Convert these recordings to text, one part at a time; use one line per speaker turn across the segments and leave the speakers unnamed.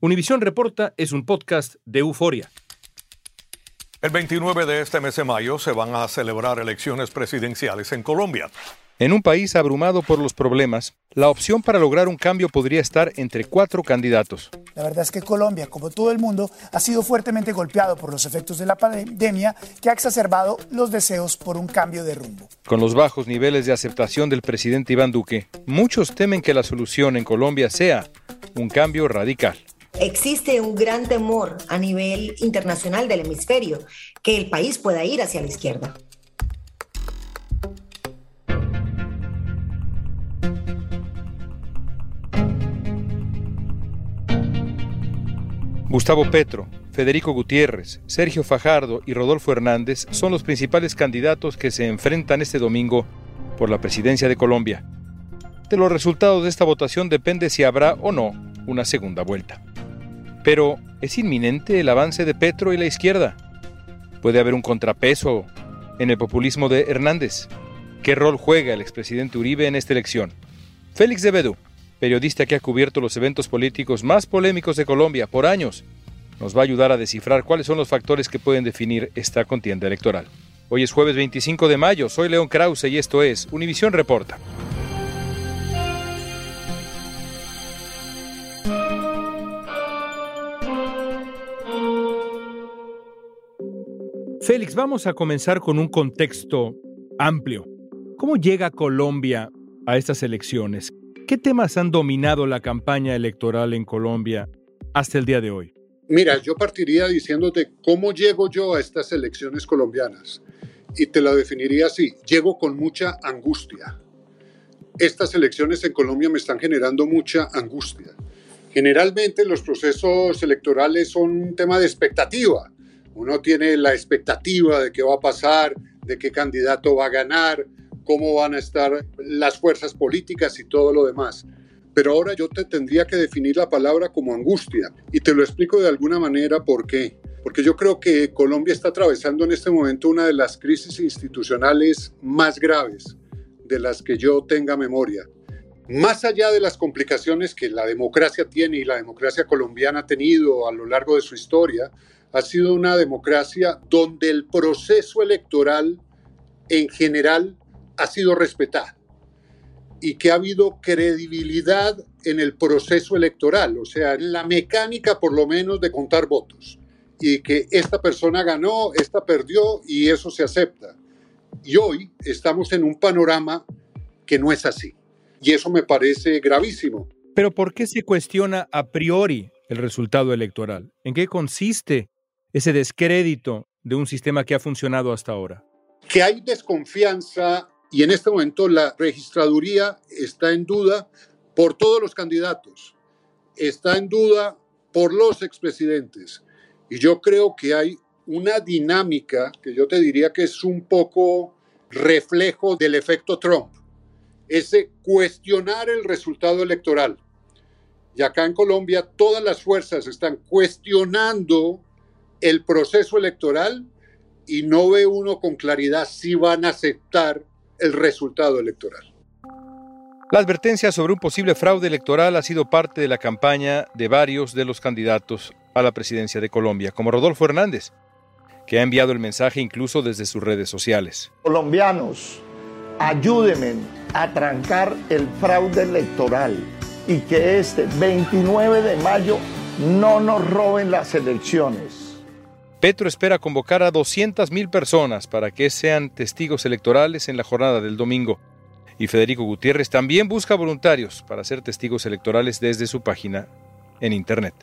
Univisión Reporta es un podcast de euforia.
El 29 de este mes de mayo se van a celebrar elecciones presidenciales en Colombia.
En un país abrumado por los problemas, la opción para lograr un cambio podría estar entre cuatro candidatos.
La verdad es que Colombia, como todo el mundo, ha sido fuertemente golpeado por los efectos de la pandemia que ha exacerbado los deseos por un cambio de rumbo.
Con los bajos niveles de aceptación del presidente Iván Duque, muchos temen que la solución en Colombia sea un cambio radical.
Existe un gran temor a nivel internacional del hemisferio que el país pueda ir hacia la izquierda.
Gustavo Petro, Federico Gutiérrez, Sergio Fajardo y Rodolfo Hernández son los principales candidatos que se enfrentan este domingo por la presidencia de Colombia. De los resultados de esta votación depende si habrá o no una segunda vuelta. Pero, ¿es inminente el avance de Petro y la izquierda? ¿Puede haber un contrapeso en el populismo de Hernández? ¿Qué rol juega el expresidente Uribe en esta elección? Félix de Bedú, periodista que ha cubierto los eventos políticos más polémicos de Colombia por años, nos va a ayudar a descifrar cuáles son los factores que pueden definir esta contienda electoral. Hoy es jueves 25 de mayo, soy León Krause y esto es Univisión Reporta. Félix, vamos a comenzar con un contexto amplio. ¿Cómo llega Colombia a estas elecciones? ¿Qué temas han dominado la campaña electoral en Colombia hasta el día de hoy?
Mira, yo partiría diciéndote cómo llego yo a estas elecciones colombianas. Y te lo definiría así, llego con mucha angustia. Estas elecciones en Colombia me están generando mucha angustia. Generalmente los procesos electorales son un tema de expectativa uno tiene la expectativa de qué va a pasar, de qué candidato va a ganar, cómo van a estar las fuerzas políticas y todo lo demás. Pero ahora yo te tendría que definir la palabra como angustia y te lo explico de alguna manera por qué. Porque yo creo que Colombia está atravesando en este momento una de las crisis institucionales más graves de las que yo tenga memoria. Más allá de las complicaciones que la democracia tiene y la democracia colombiana ha tenido a lo largo de su historia, ha sido una democracia donde el proceso electoral en general ha sido respetado y que ha habido credibilidad en el proceso electoral, o sea, en la mecánica por lo menos de contar votos y que esta persona ganó, esta perdió y eso se acepta. Y hoy estamos en un panorama que no es así. Y eso me parece gravísimo.
Pero ¿por qué se cuestiona a priori el resultado electoral? ¿En qué consiste ese descrédito de un sistema que ha funcionado hasta ahora?
Que hay desconfianza y en este momento la registraduría está en duda por todos los candidatos, está en duda por los expresidentes. Y yo creo que hay una dinámica que yo te diría que es un poco reflejo del efecto Trump, ese cuestionar el resultado electoral. Y acá en Colombia todas las fuerzas están cuestionando el proceso electoral y no ve uno con claridad si van a aceptar el resultado electoral.
La advertencia sobre un posible fraude electoral ha sido parte de la campaña de varios de los candidatos a la presidencia de Colombia, como Rodolfo Hernández, que ha enviado el mensaje incluso desde sus redes sociales.
Colombianos, ayúdenme a trancar el fraude electoral y que este 29 de mayo no nos roben las elecciones.
Petro espera convocar a 200.000 personas para que sean testigos electorales en la jornada del domingo. Y Federico Gutiérrez también busca voluntarios para ser testigos electorales desde su página en Internet.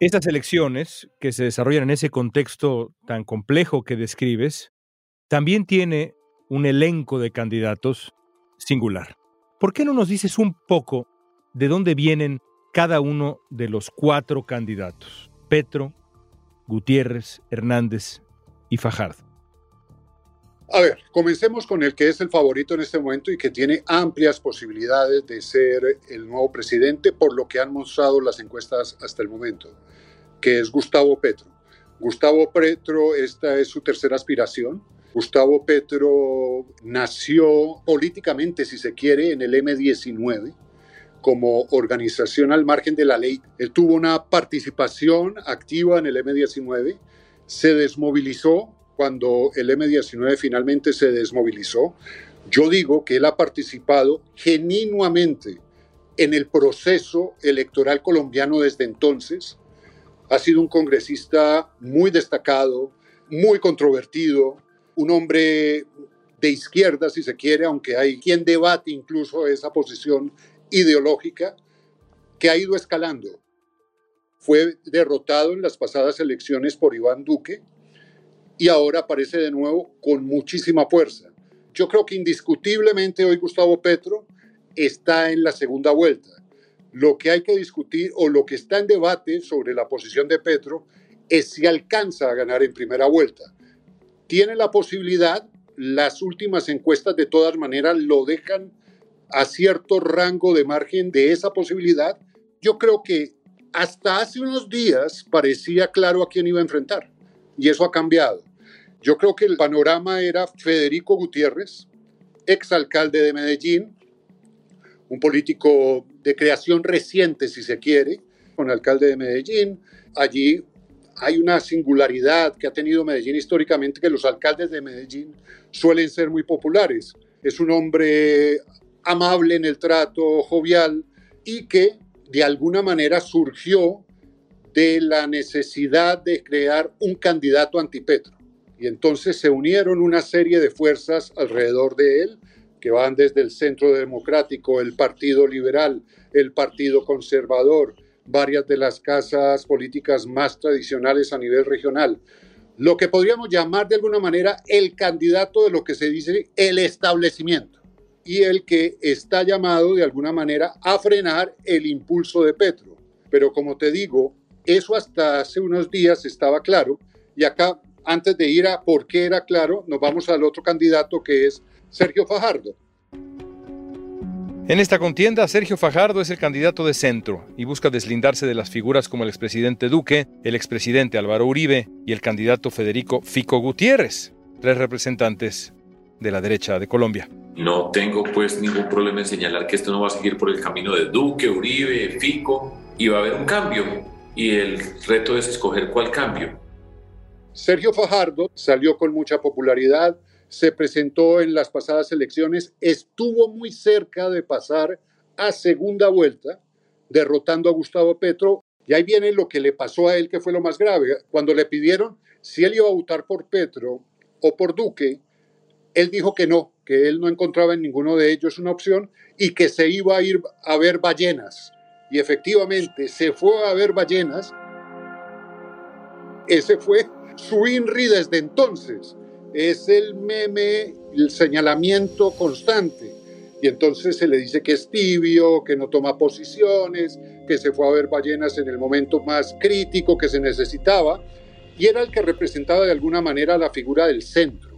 Estas elecciones, que se desarrollan en ese contexto tan complejo que describes, también tiene un elenco de candidatos singular. ¿Por qué no nos dices un poco de dónde vienen cada uno de los cuatro candidatos, Petro, Gutiérrez, Hernández y Fajardo.
A ver, comencemos con el que es el favorito en este momento y que tiene amplias posibilidades de ser el nuevo presidente por lo que han mostrado las encuestas hasta el momento, que es Gustavo Petro. Gustavo Petro, esta es su tercera aspiración. Gustavo Petro nació políticamente, si se quiere, en el M19 como organización al margen de la ley. Él tuvo una participación activa en el M19, se desmovilizó cuando el M19 finalmente se desmovilizó, yo digo que él ha participado genuinamente en el proceso electoral colombiano desde entonces. Ha sido un congresista muy destacado, muy controvertido, un hombre de izquierda, si se quiere, aunque hay quien debate incluso esa posición ideológica, que ha ido escalando. Fue derrotado en las pasadas elecciones por Iván Duque, y ahora aparece de nuevo con muchísima fuerza. Yo creo que indiscutiblemente hoy Gustavo Petro está en la segunda vuelta. Lo que hay que discutir o lo que está en debate sobre la posición de Petro es si alcanza a ganar en primera vuelta. Tiene la posibilidad, las últimas encuestas de todas maneras lo dejan a cierto rango de margen de esa posibilidad. Yo creo que hasta hace unos días parecía claro a quién iba a enfrentar y eso ha cambiado. Yo creo que el panorama era Federico Gutiérrez, exalcalde de Medellín, un político de creación reciente, si se quiere, con alcalde de Medellín. Allí hay una singularidad que ha tenido Medellín históricamente, que los alcaldes de Medellín suelen ser muy populares. Es un hombre amable en el trato, jovial, y que de alguna manera surgió de la necesidad de crear un candidato antipetro. Y entonces se unieron una serie de fuerzas alrededor de él, que van desde el Centro Democrático, el Partido Liberal, el Partido Conservador, varias de las casas políticas más tradicionales a nivel regional. Lo que podríamos llamar de alguna manera el candidato de lo que se dice el establecimiento y el que está llamado de alguna manera a frenar el impulso de Petro. Pero como te digo, eso hasta hace unos días estaba claro y acá, antes de ir a por qué era claro, nos vamos al otro candidato que es Sergio Fajardo.
En esta contienda, Sergio Fajardo es el candidato de centro y busca deslindarse de las figuras como el expresidente Duque, el expresidente Álvaro Uribe y el candidato Federico Fico Gutiérrez, tres representantes de la derecha de Colombia.
No tengo pues ningún problema en señalar que esto no va a seguir por el camino de Duque, Uribe, Fico y va a haber un cambio y el reto es escoger cuál cambio.
Sergio Fajardo salió con mucha popularidad, se presentó en las pasadas elecciones, estuvo muy cerca de pasar a segunda vuelta, derrotando a Gustavo Petro. Y ahí viene lo que le pasó a él, que fue lo más grave. Cuando le pidieron si él iba a votar por Petro o por Duque, él dijo que no, que él no encontraba en ninguno de ellos una opción y que se iba a ir a ver ballenas y efectivamente se fue a ver ballenas, ese fue su INRI desde entonces. Es el meme, el señalamiento constante. Y entonces se le dice que es tibio, que no toma posiciones, que se fue a ver ballenas en el momento más crítico que se necesitaba. Y era el que representaba de alguna manera la figura del centro.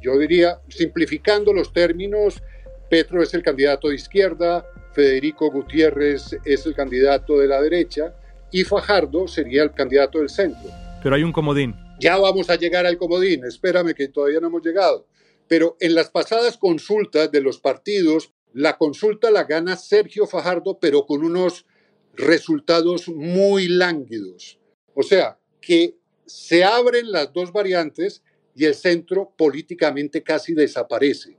Yo diría, simplificando los términos, Petro es el candidato de izquierda, Federico Gutiérrez es el candidato de la derecha y Fajardo sería el candidato del centro.
Pero hay un comodín.
Ya vamos a llegar al comodín, espérame que todavía no hemos llegado. Pero en las pasadas consultas de los partidos, la consulta la gana Sergio Fajardo, pero con unos resultados muy lánguidos. O sea, que se abren las dos variantes y el centro políticamente casi desaparece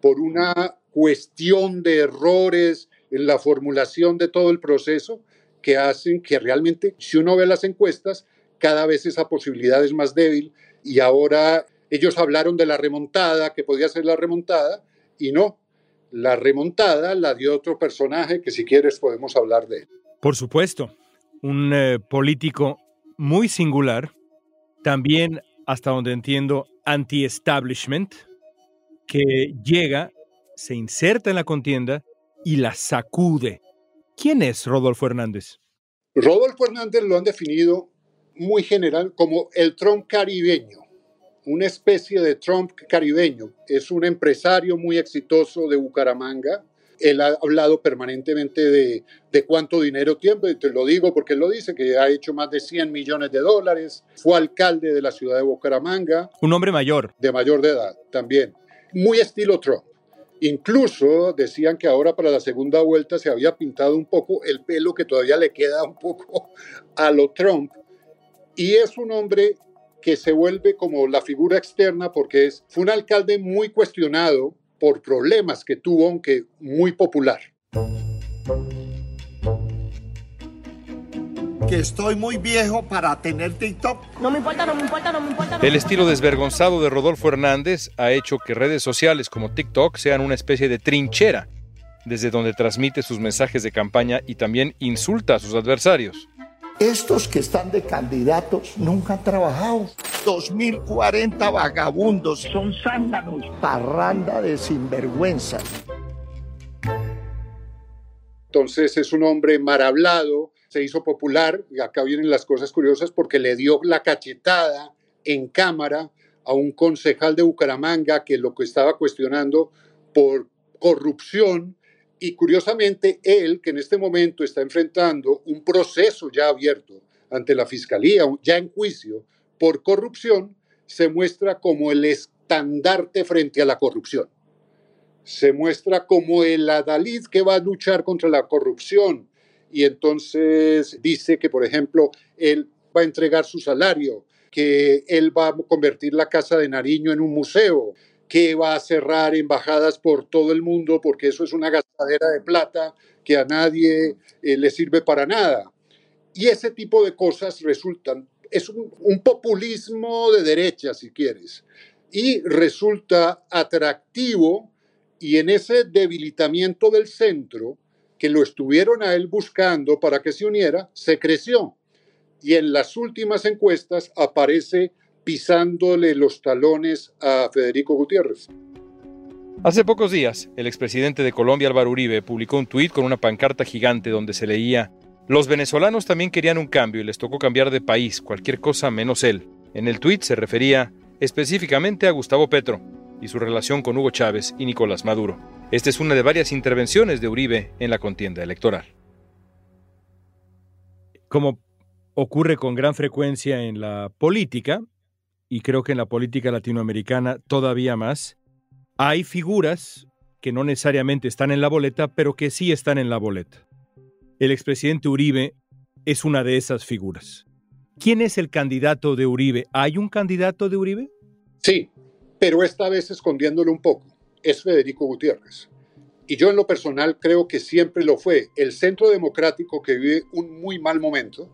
por una cuestión de errores en la formulación de todo el proceso que hacen que realmente, si uno ve las encuestas, cada vez esa posibilidad es más débil y ahora ellos hablaron de la remontada, que podía ser la remontada, y no, la remontada la dio otro personaje que si quieres podemos hablar de él.
Por supuesto, un eh, político muy singular, también, hasta donde entiendo, anti-establishment, que llega se inserta en la contienda y la sacude. ¿Quién es Rodolfo Hernández?
Rodolfo Hernández lo han definido muy general como el Trump caribeño, una especie de Trump caribeño. Es un empresario muy exitoso de Bucaramanga. Él ha hablado permanentemente de, de cuánto dinero tiene, te lo digo porque él lo dice, que ha hecho más de 100 millones de dólares, fue alcalde de la ciudad de Bucaramanga.
Un hombre mayor.
De mayor de edad, también. Muy estilo Trump. Incluso decían que ahora para la segunda vuelta se había pintado un poco el pelo que todavía le queda un poco a lo Trump. Y es un hombre que se vuelve como la figura externa porque es, fue un alcalde muy cuestionado por problemas que tuvo, aunque muy popular.
que estoy muy viejo para tener TikTok.
No me importa, no me importa, no me importa.
El estilo desvergonzado de Rodolfo Hernández ha hecho que redes sociales como TikTok sean una especie de trinchera, desde donde transmite sus mensajes de campaña y también insulta a sus adversarios.
Estos que están de candidatos nunca han trabajado. 2040 vagabundos. Son zánganos. Parranda de sinvergüenza.
Entonces es un hombre mal hablado, se hizo popular, y acá vienen las cosas curiosas, porque le dio la cachetada en cámara a un concejal de Bucaramanga que lo que estaba cuestionando por corrupción y curiosamente él, que en este momento está enfrentando un proceso ya abierto ante la fiscalía, ya en juicio por corrupción, se muestra como el estandarte frente a la corrupción. Se muestra como el adalid que va a luchar contra la corrupción, y entonces dice que, por ejemplo, él va a entregar su salario, que él va a convertir la Casa de Nariño en un museo, que va a cerrar embajadas por todo el mundo porque eso es una gastadera de plata que a nadie eh, le sirve para nada. Y ese tipo de cosas resultan, es un, un populismo de derecha, si quieres, y resulta atractivo y en ese debilitamiento del centro, que lo estuvieron a él buscando para que se uniera, se creció. Y en las últimas encuestas aparece pisándole los talones a Federico Gutiérrez.
Hace pocos días, el expresidente de Colombia, Álvaro Uribe, publicó un tuit con una pancarta gigante donde se leía, Los venezolanos también querían un cambio y les tocó cambiar de país, cualquier cosa menos él. En el tuit se refería específicamente a Gustavo Petro y su relación con Hugo Chávez y Nicolás Maduro. Esta es una de varias intervenciones de Uribe en la contienda electoral. Como ocurre con gran frecuencia en la política, y creo que en la política latinoamericana todavía más, hay figuras que no necesariamente están en la boleta, pero que sí están en la boleta. El expresidente Uribe es una de esas figuras. ¿Quién es el candidato de Uribe? ¿Hay un candidato de Uribe?
Sí, pero esta vez escondiéndolo un poco. Es Federico Gutiérrez. Y yo en lo personal creo que siempre lo fue. El Centro Democrático que vive un muy mal momento,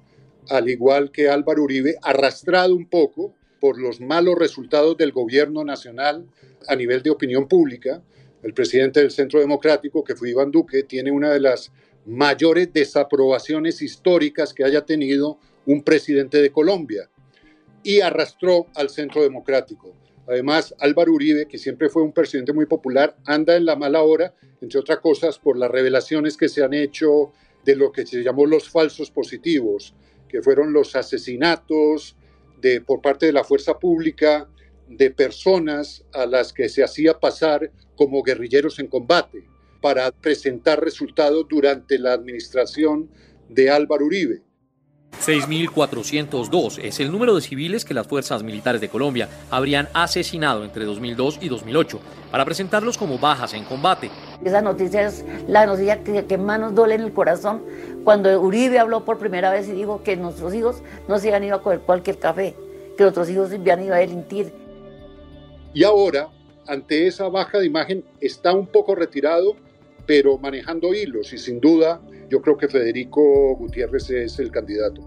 al igual que Álvaro Uribe, arrastrado un poco por los malos resultados del gobierno nacional a nivel de opinión pública. El presidente del Centro Democrático, que fue Iván Duque, tiene una de las mayores desaprobaciones históricas que haya tenido un presidente de Colombia y arrastró al Centro Democrático. Además, Álvaro Uribe, que siempre fue un presidente muy popular, anda en la mala hora, entre otras cosas, por las revelaciones que se han hecho de lo que se llamó los falsos positivos, que fueron los asesinatos, por parte de la fuerza pública de personas a las que se hacía pasar como guerrilleros en combate para presentar resultados durante la administración de Álvaro Uribe.
6.402 es el número de civiles que las fuerzas militares de Colombia habrían asesinado entre 2002 y 2008 para presentarlos como bajas en combate.
Esa noticia es la noticia que, que más nos duele en el corazón cuando Uribe habló por primera vez y dijo que nuestros hijos no se habían ido a coger cualquier café, que nuestros hijos se habían ido a delinquir.
Y ahora, ante esa baja de imagen, está un poco retirado, pero manejando hilos y sin duda yo creo que Federico Gutiérrez es el candidato.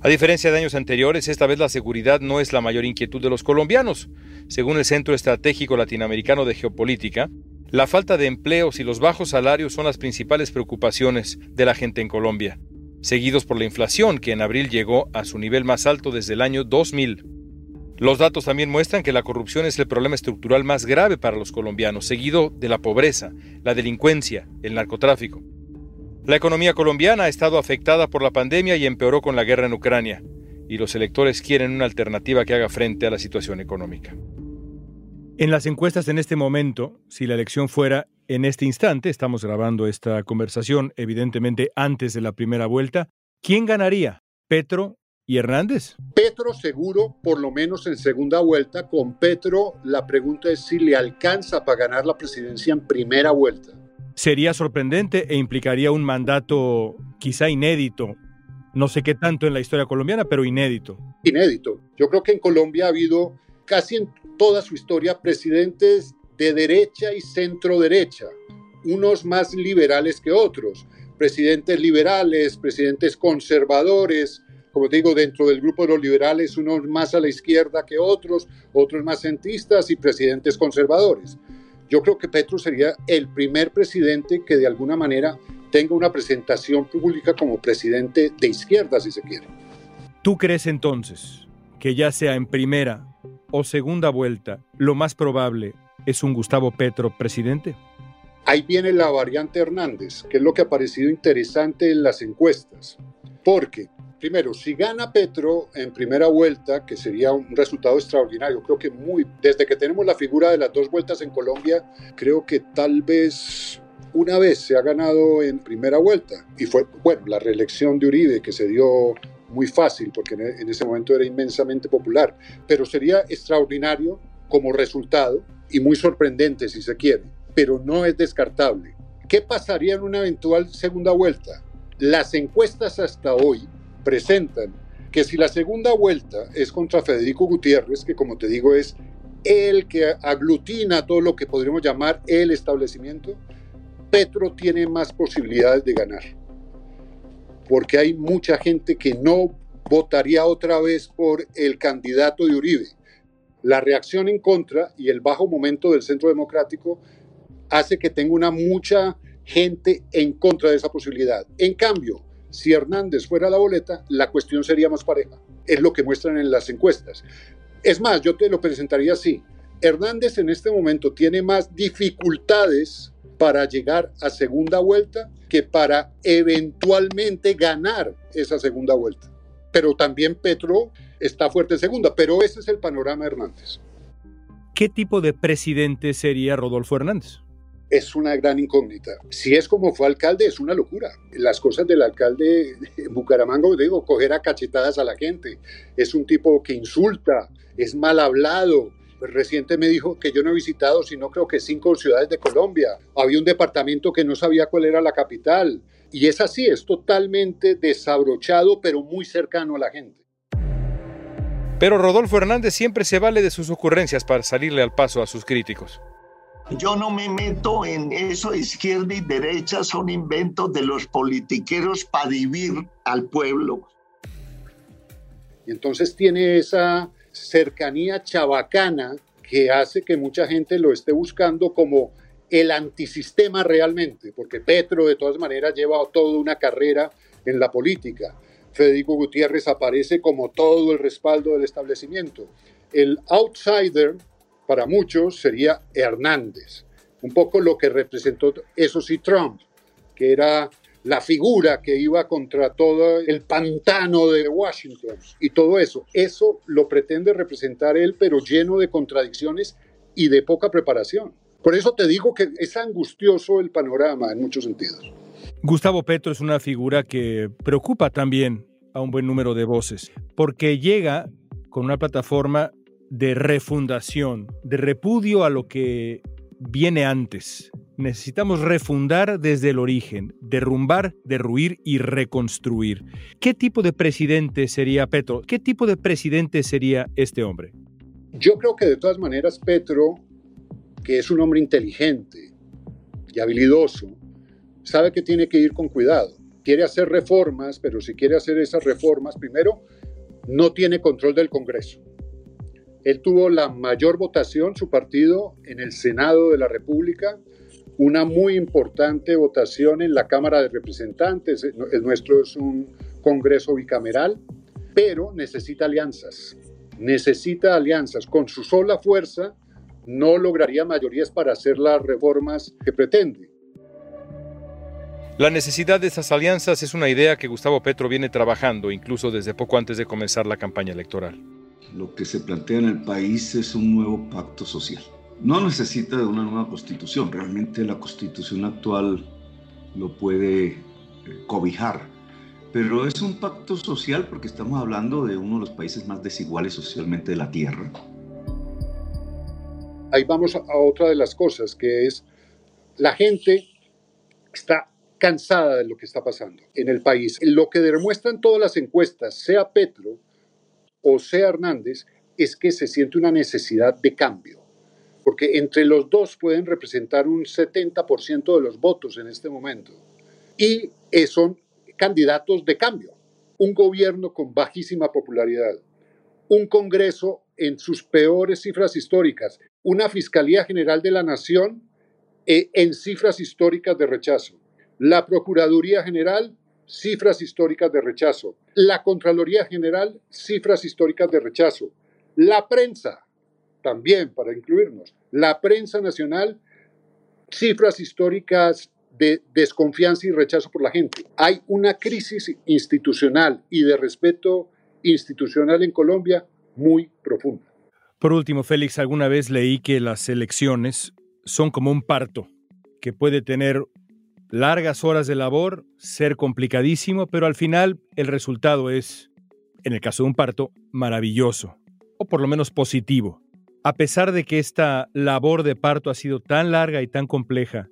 A diferencia de años anteriores, esta vez la seguridad no es la mayor inquietud de los colombianos. Según el Centro Estratégico Latinoamericano de Geopolítica, la falta de empleos y los bajos salarios son las principales preocupaciones de la gente en Colombia, seguidos por la inflación que en abril llegó a su nivel más alto desde el año 2000. Los datos también muestran que la corrupción es el problema estructural más grave para los colombianos, seguido de la pobreza, la delincuencia, el narcotráfico. La economía colombiana ha estado afectada por la pandemia y empeoró con la guerra en Ucrania, y los electores quieren una alternativa que haga frente a la situación económica. En las encuestas en este momento, si la elección fuera en este instante, estamos grabando esta conversación evidentemente antes de la primera vuelta, ¿quién ganaría? ¿Petro y Hernández?
Petro seguro, por lo menos en segunda vuelta. Con Petro la pregunta es si le alcanza para ganar la presidencia en primera vuelta
sería sorprendente e implicaría un mandato quizá inédito. No sé qué tanto en la historia colombiana, pero inédito.
Inédito. Yo creo que en Colombia ha habido casi en toda su historia presidentes de derecha y centro derecha, unos más liberales que otros, presidentes liberales, presidentes conservadores, como digo, dentro del grupo de los liberales, unos más a la izquierda que otros, otros más centristas y presidentes conservadores. Yo creo que Petro sería el primer presidente que de alguna manera tenga una presentación pública como presidente de izquierda, si se quiere.
¿Tú crees entonces que ya sea en primera o segunda vuelta, lo más probable es un Gustavo Petro presidente?
Ahí viene la variante Hernández, que es lo que ha parecido interesante en las encuestas. Porque primero, si gana Petro en primera vuelta, que sería un resultado extraordinario, creo que muy, desde que tenemos la figura de las dos vueltas en Colombia, creo que tal vez una vez se ha ganado en primera vuelta. Y fue, bueno, la reelección de Uribe, que se dio muy fácil, porque en ese momento era inmensamente popular, pero sería extraordinario como resultado y muy sorprendente si se quiere, pero no es descartable. ¿Qué pasaría en una eventual segunda vuelta? Las encuestas hasta hoy presentan que si la segunda vuelta es contra Federico Gutiérrez, que como te digo es el que aglutina todo lo que podríamos llamar el establecimiento, Petro tiene más posibilidades de ganar. Porque hay mucha gente que no votaría otra vez por el candidato de Uribe. La reacción en contra y el bajo momento del centro democrático hace que tenga una mucha gente en contra de esa posibilidad. En cambio, si Hernández fuera la boleta, la cuestión sería más pareja. Es lo que muestran en las encuestas. Es más, yo te lo presentaría así. Hernández en este momento tiene más dificultades para llegar a segunda vuelta que para eventualmente ganar esa segunda vuelta. Pero también Petro está fuerte en segunda, pero ese es el panorama de Hernández.
¿Qué tipo de presidente sería Rodolfo Hernández?
Es una gran incógnita. Si es como fue alcalde, es una locura. Las cosas del alcalde en Bucaramanga, digo, coger a cachetadas a la gente. Es un tipo que insulta, es mal hablado. Reciente me dijo que yo no he visitado, sino creo que cinco ciudades de Colombia. Había un departamento que no sabía cuál era la capital. Y es así, es totalmente desabrochado, pero muy cercano a la gente.
Pero Rodolfo Hernández siempre se vale de sus ocurrencias para salirle al paso a sus críticos.
Yo no me meto en eso, izquierda y derecha son inventos de los politiqueros para dividir al pueblo.
Y entonces tiene esa cercanía chabacana que hace que mucha gente lo esté buscando como el antisistema realmente, porque Petro de todas maneras lleva toda una carrera en la política. Federico Gutiérrez aparece como todo el respaldo del establecimiento. El outsider para muchos sería Hernández, un poco lo que representó, eso sí, Trump, que era la figura que iba contra todo el pantano de Washington y todo eso. Eso lo pretende representar él, pero lleno de contradicciones y de poca preparación. Por eso te digo que es angustioso el panorama en muchos sentidos.
Gustavo Petro es una figura que preocupa también a un buen número de voces, porque llega con una plataforma de refundación, de repudio a lo que viene antes. Necesitamos refundar desde el origen, derrumbar, derruir y reconstruir. ¿Qué tipo de presidente sería Petro? ¿Qué tipo de presidente sería este hombre?
Yo creo que de todas maneras Petro, que es un hombre inteligente y habilidoso, sabe que tiene que ir con cuidado. Quiere hacer reformas, pero si quiere hacer esas reformas, primero, no tiene control del Congreso. Él tuvo la mayor votación, su partido, en el Senado de la República, una muy importante votación en la Cámara de Representantes. El nuestro es un Congreso bicameral, pero necesita alianzas. Necesita alianzas. Con su sola fuerza no lograría mayorías para hacer las reformas que pretende.
La necesidad de esas alianzas es una idea que Gustavo Petro viene trabajando incluso desde poco antes de comenzar la campaña electoral.
Lo que se plantea en el país es un nuevo pacto social. No necesita de una nueva constitución, realmente la constitución actual lo puede eh, cobijar, pero es un pacto social porque estamos hablando de uno de los países más desiguales socialmente de la Tierra.
Ahí vamos a otra de las cosas, que es la gente está cansada de lo que está pasando en el país. Lo que demuestran todas las encuestas, sea Petro o sea Hernández, es que se siente una necesidad de cambio, porque entre los dos pueden representar un 70% de los votos en este momento. Y son candidatos de cambio. Un gobierno con bajísima popularidad, un Congreso en sus peores cifras históricas, una Fiscalía General de la Nación eh, en cifras históricas de rechazo, la Procuraduría General, cifras históricas de rechazo. La Contraloría General, cifras históricas de rechazo. La prensa, también para incluirnos. La prensa nacional, cifras históricas de desconfianza y rechazo por la gente. Hay una crisis institucional y de respeto institucional en Colombia muy profunda.
Por último, Félix, alguna vez leí que las elecciones son como un parto, que puede tener largas horas de labor, ser complicadísimo, pero al final el resultado es, en el caso de un parto, maravilloso, o por lo menos positivo. A pesar de que esta labor de parto ha sido tan larga y tan compleja,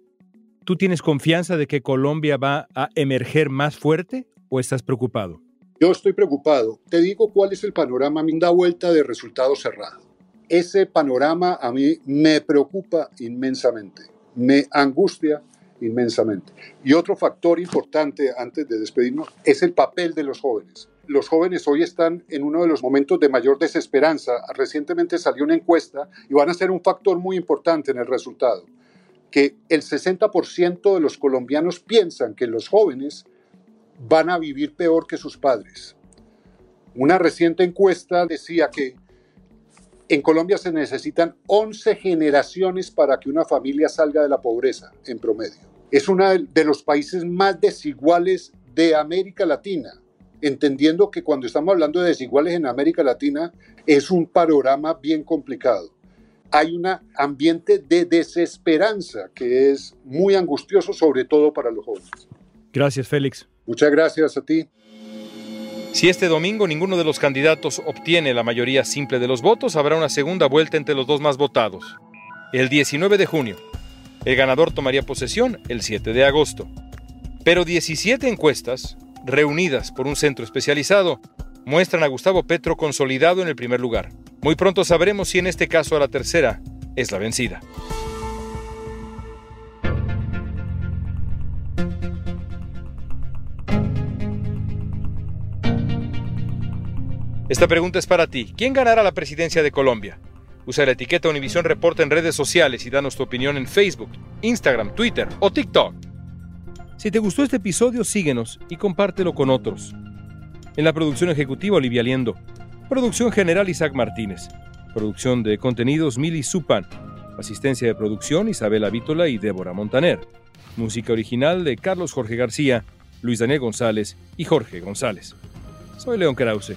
¿tú tienes confianza de que Colombia va a emerger más fuerte o estás preocupado?
Yo estoy preocupado. Te digo cuál es el panorama. Me da vuelta de resultado cerrado. Ese panorama a mí me preocupa inmensamente, me angustia inmensamente. Y otro factor importante antes de despedirnos es el papel de los jóvenes. Los jóvenes hoy están en uno de los momentos de mayor desesperanza. Recientemente salió una encuesta y van a ser un factor muy importante en el resultado, que el 60% de los colombianos piensan que los jóvenes van a vivir peor que sus padres. Una reciente encuesta decía que en Colombia se necesitan 11 generaciones para que una familia salga de la pobreza en promedio. Es uno de los países más desiguales de América Latina, entendiendo que cuando estamos hablando de desiguales en América Latina es un panorama bien complicado. Hay un ambiente de desesperanza que es muy angustioso, sobre todo para los jóvenes.
Gracias, Félix.
Muchas gracias a ti.
Si este domingo ninguno de los candidatos obtiene la mayoría simple de los votos, habrá una segunda vuelta entre los dos más votados. El 19 de junio. El ganador tomaría posesión el 7 de agosto. Pero 17 encuestas, reunidas por un centro especializado, muestran a Gustavo Petro consolidado en el primer lugar. Muy pronto sabremos si en este caso a la tercera es la vencida. Esta pregunta es para ti. ¿Quién ganará la presidencia de Colombia? Usa la etiqueta Univisión Reporta en redes sociales y danos tu opinión en Facebook, Instagram, Twitter o TikTok. Si te gustó este episodio, síguenos y compártelo con otros. En la producción ejecutiva, Olivia Liendo. Producción general, Isaac Martínez. Producción de contenidos, Mili Supan. Asistencia de producción, Isabela Vítola y Débora Montaner. Música original de Carlos Jorge García, Luis Daniel González y Jorge González. Soy León Krause.